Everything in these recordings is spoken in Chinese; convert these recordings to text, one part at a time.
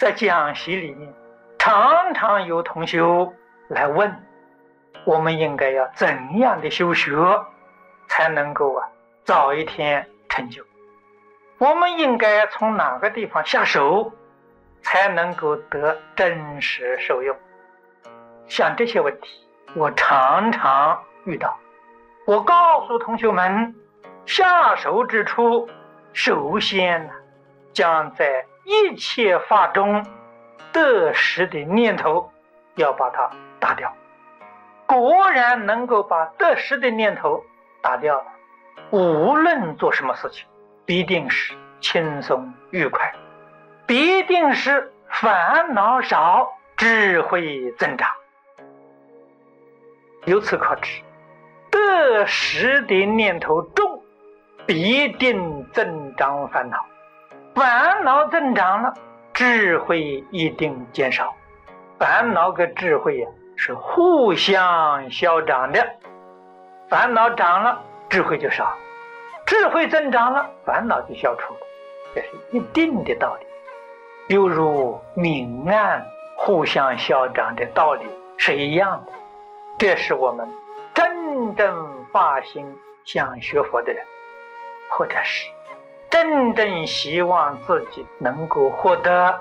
在讲习里面，常常有同学来问，我们应该要怎样的修学，才能够啊早一天成就？我们应该从哪个地方下手，才能够得真实受用？像这些问题，我常常遇到。我告诉同学们，下手之初，首先呢，将在一切法中得失的念头要把它打掉。果然能够把得失的念头打掉了，无论做什么事情，必定是轻松愉快，必定是烦恼少，智慧增长。由此可知，得失的念头重，必定增长烦恼；烦恼增长了，智慧一定减少。烦恼跟智慧呀是互相消长的，烦恼长了，智慧就少；智慧增长了，烦恼就消除，这是一定的道理。犹如明暗互相消长的道理是一样的。这是我们真正发心想学佛的人，或者是真正希望自己能够获得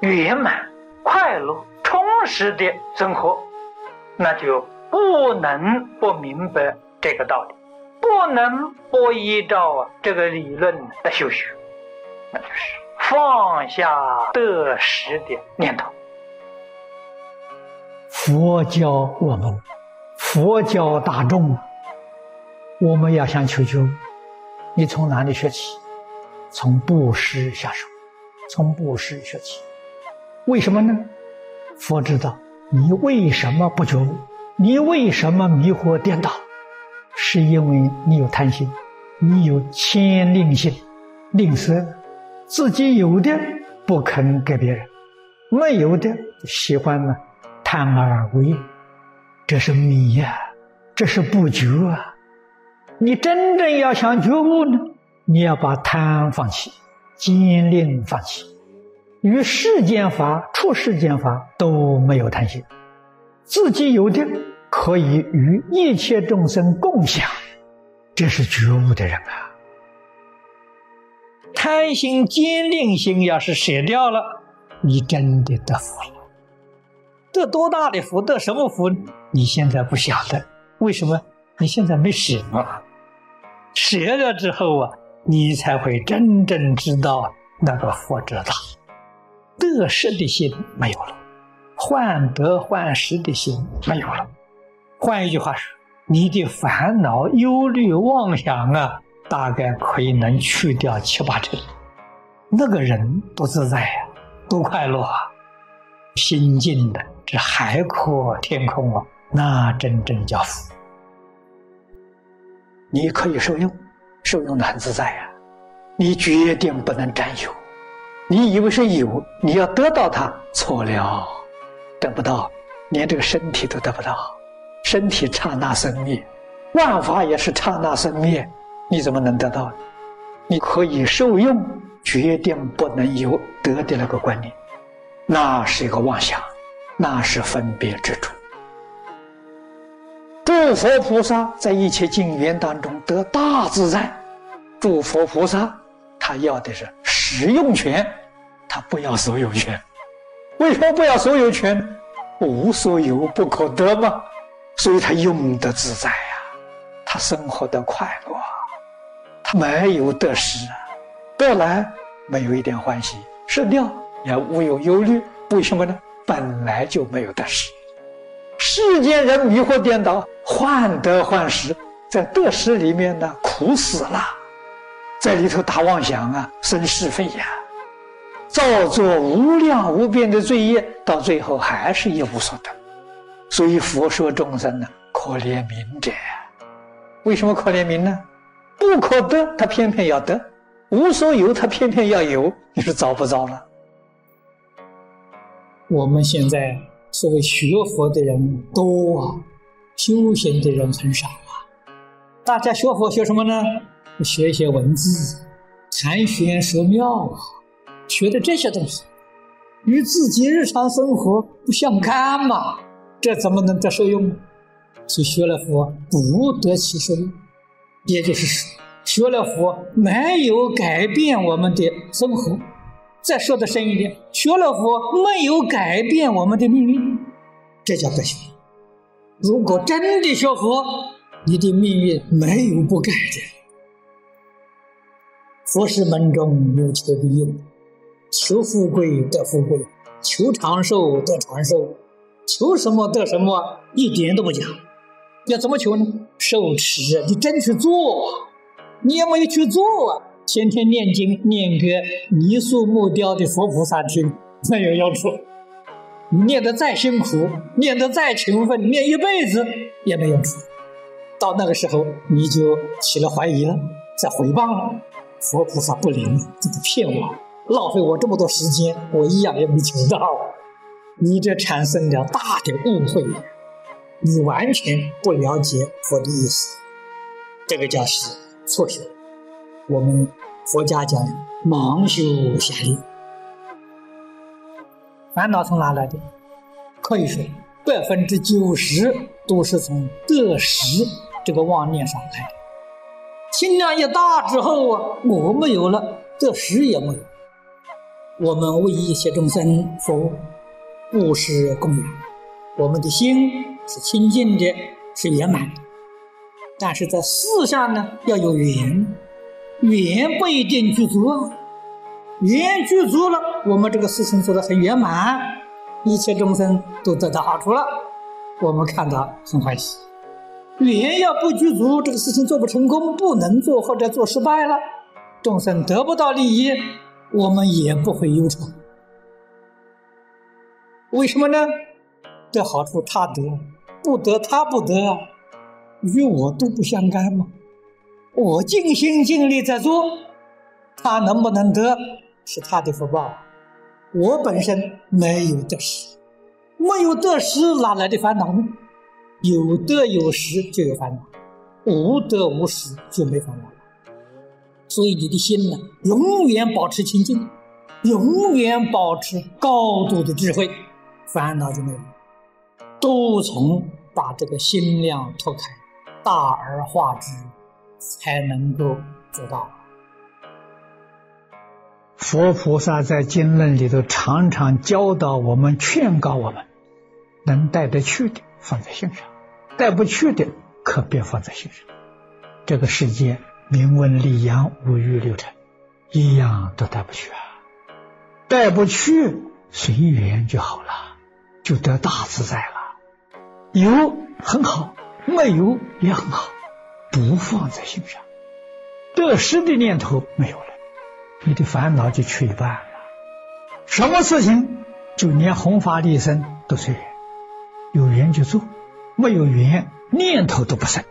圆满、快乐、充实的生活，那就不能不明白这个道理，不能不依照这个理论来修学，那就是放下得失的念头。佛教我们，佛教大众，我们要想求救，你从哪里学起？从布施下手，从布施学起。为什么呢？佛知道你为什么不觉悟，你为什么迷惑颠倒，是因为你有贪心，你有牵令心，吝啬，自己有的不肯给别人，没有的喜欢呢。贪而为，这是迷呀，这是不觉啊！你真正要想觉悟呢，你要把贪放弃，坚令放弃，与世间法、处世间法都没有贪心，自己有的可以与一切众生共享，这是觉悟的人啊！贪心、坚定心要是舍掉了，你真的得福了。得多大的福，得什么福？你现在不晓得，为什么？你现在没舍嘛？舍了之后啊，你才会真正知道那个福之大。得失的心没有了，患得患失的心没有了。换一句话说，你的烦恼、忧虑、妄想啊，大概可以能去掉七八成。那个人多自在呀，多快乐啊，心静的。这海阔天空啊，那真正叫福。你可以受用，受用的很自在呀。你决定不能占有，你以为是有，你要得到它，错了，得不到，连这个身体都得不到，身体刹那生灭，万法也是刹那生灭，你怎么能得到？你可以受用，决定不能有得的那个观念，那是一个妄想。那是分别之处。诸佛菩萨在一切境缘当中得大自在。诸佛菩萨他要的是使用权，他不要所有权。为什么不要所有权？无所有不可得嘛。所以他用得自在呀，他生活的快乐，他没有得失啊，得来没有一点欢喜，失掉也无有忧虑。为什么呢？本来就没有得失，世间人迷惑颠倒，患得患失，在得失里面呢苦死了，在里头打妄想啊，生是非呀，造作无量无边的罪业，到最后还是一无所得。所以佛说众生呢，可怜悯者。为什么可怜悯呢？不可得，他偏偏要得；无所有，他偏偏要有。你说糟不糟了？我们现在所谓学佛的人多啊，修行的人很少啊。大家学佛学什么呢？学一些文字，谈玄说妙啊，学的这些东西。与自己日常生活不相干嘛，这怎么能得受用呢？所以学了佛不得其受用，也就是说，学了佛没有改变我们的生活。再说的深一点，学了佛没有改变我们的命运，这叫不行。如果真的学佛，你的命运没有不改的。佛是门中有求必应，求富贵得富贵，求长寿得长寿，求什么得什么，一点都不假。要怎么求呢？受持，你真去做，你也没有去做啊！天天念经念给泥塑木雕的佛菩萨听，没有用处。你念得再辛苦，念得再勤奋，念一辈子也没用处。到那个时候，你就起了怀疑了，在回谤了。佛菩萨不灵，这个骗我，浪费我这么多时间，我一样也没求到。你这产生了大的误会，你完全不了解佛的意思，这个叫是错学。我们佛家讲盲修瞎练。烦恼从哪来的？可以说百分之九十都是从得失这个妄念上来的。心量一大之后啊，我没有了，得失也没有。我们为一切众生服务，布施供养，我们的心是清净的，是圆满的。但是在事上呢，要有缘，缘不一定具足。缘具足了，我们这个事情做得很圆满，一切众生都得到好处了，我们看到很欢喜。缘要不具足，这个事情做不成功，不能做或者做失败了，众生得不到利益，我们也不会忧愁。为什么呢？得好处他得，不得他不得，与我都不相干嘛。我尽心尽力在做，他能不能得？是他的福报，我本身没有得失，没有得失，哪来的烦恼呢？有得有失就有烦恼，无得无失就没烦恼了。所以你的心呢，永远保持清净，永远保持高度的智慧，烦恼就没有。都从把这个心量拓开，大而化之，才能够做到。佛菩萨在经论里头常常教导我们、劝告我们：能带得去的放在心上，带不去的可别放在心上。这个世界名闻利养、五欲六尘，一样都带不去啊！带不去，随缘就好了，就得大自在了。有很好，没有也很好，不放在心上，得失的念头没有了。你的烦恼就去一半了。什么事情，就连弘法利生都随缘，有缘就做，没有缘念头都不生。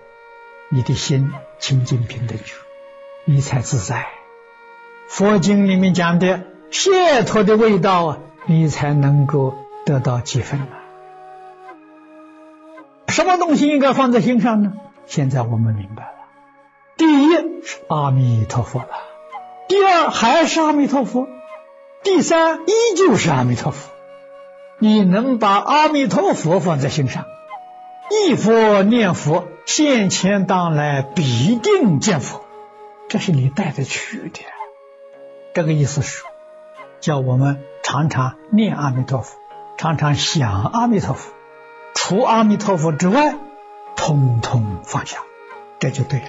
你的心清净平等去，你才自在。佛经里面讲的解脱的味道啊，你才能够得到几分啊。什么东西应该放在心上呢？现在我们明白了，第一是阿弥陀佛了。第二还是阿弥陀佛，第三依旧是阿弥陀佛。你能把阿弥陀佛放在心上，忆佛念佛，现前当来必定见佛，这是你带得去的。这个意思是，叫我们常常念阿弥陀佛，常常想阿弥陀佛，除阿弥陀佛之外，通通放下，这就对了。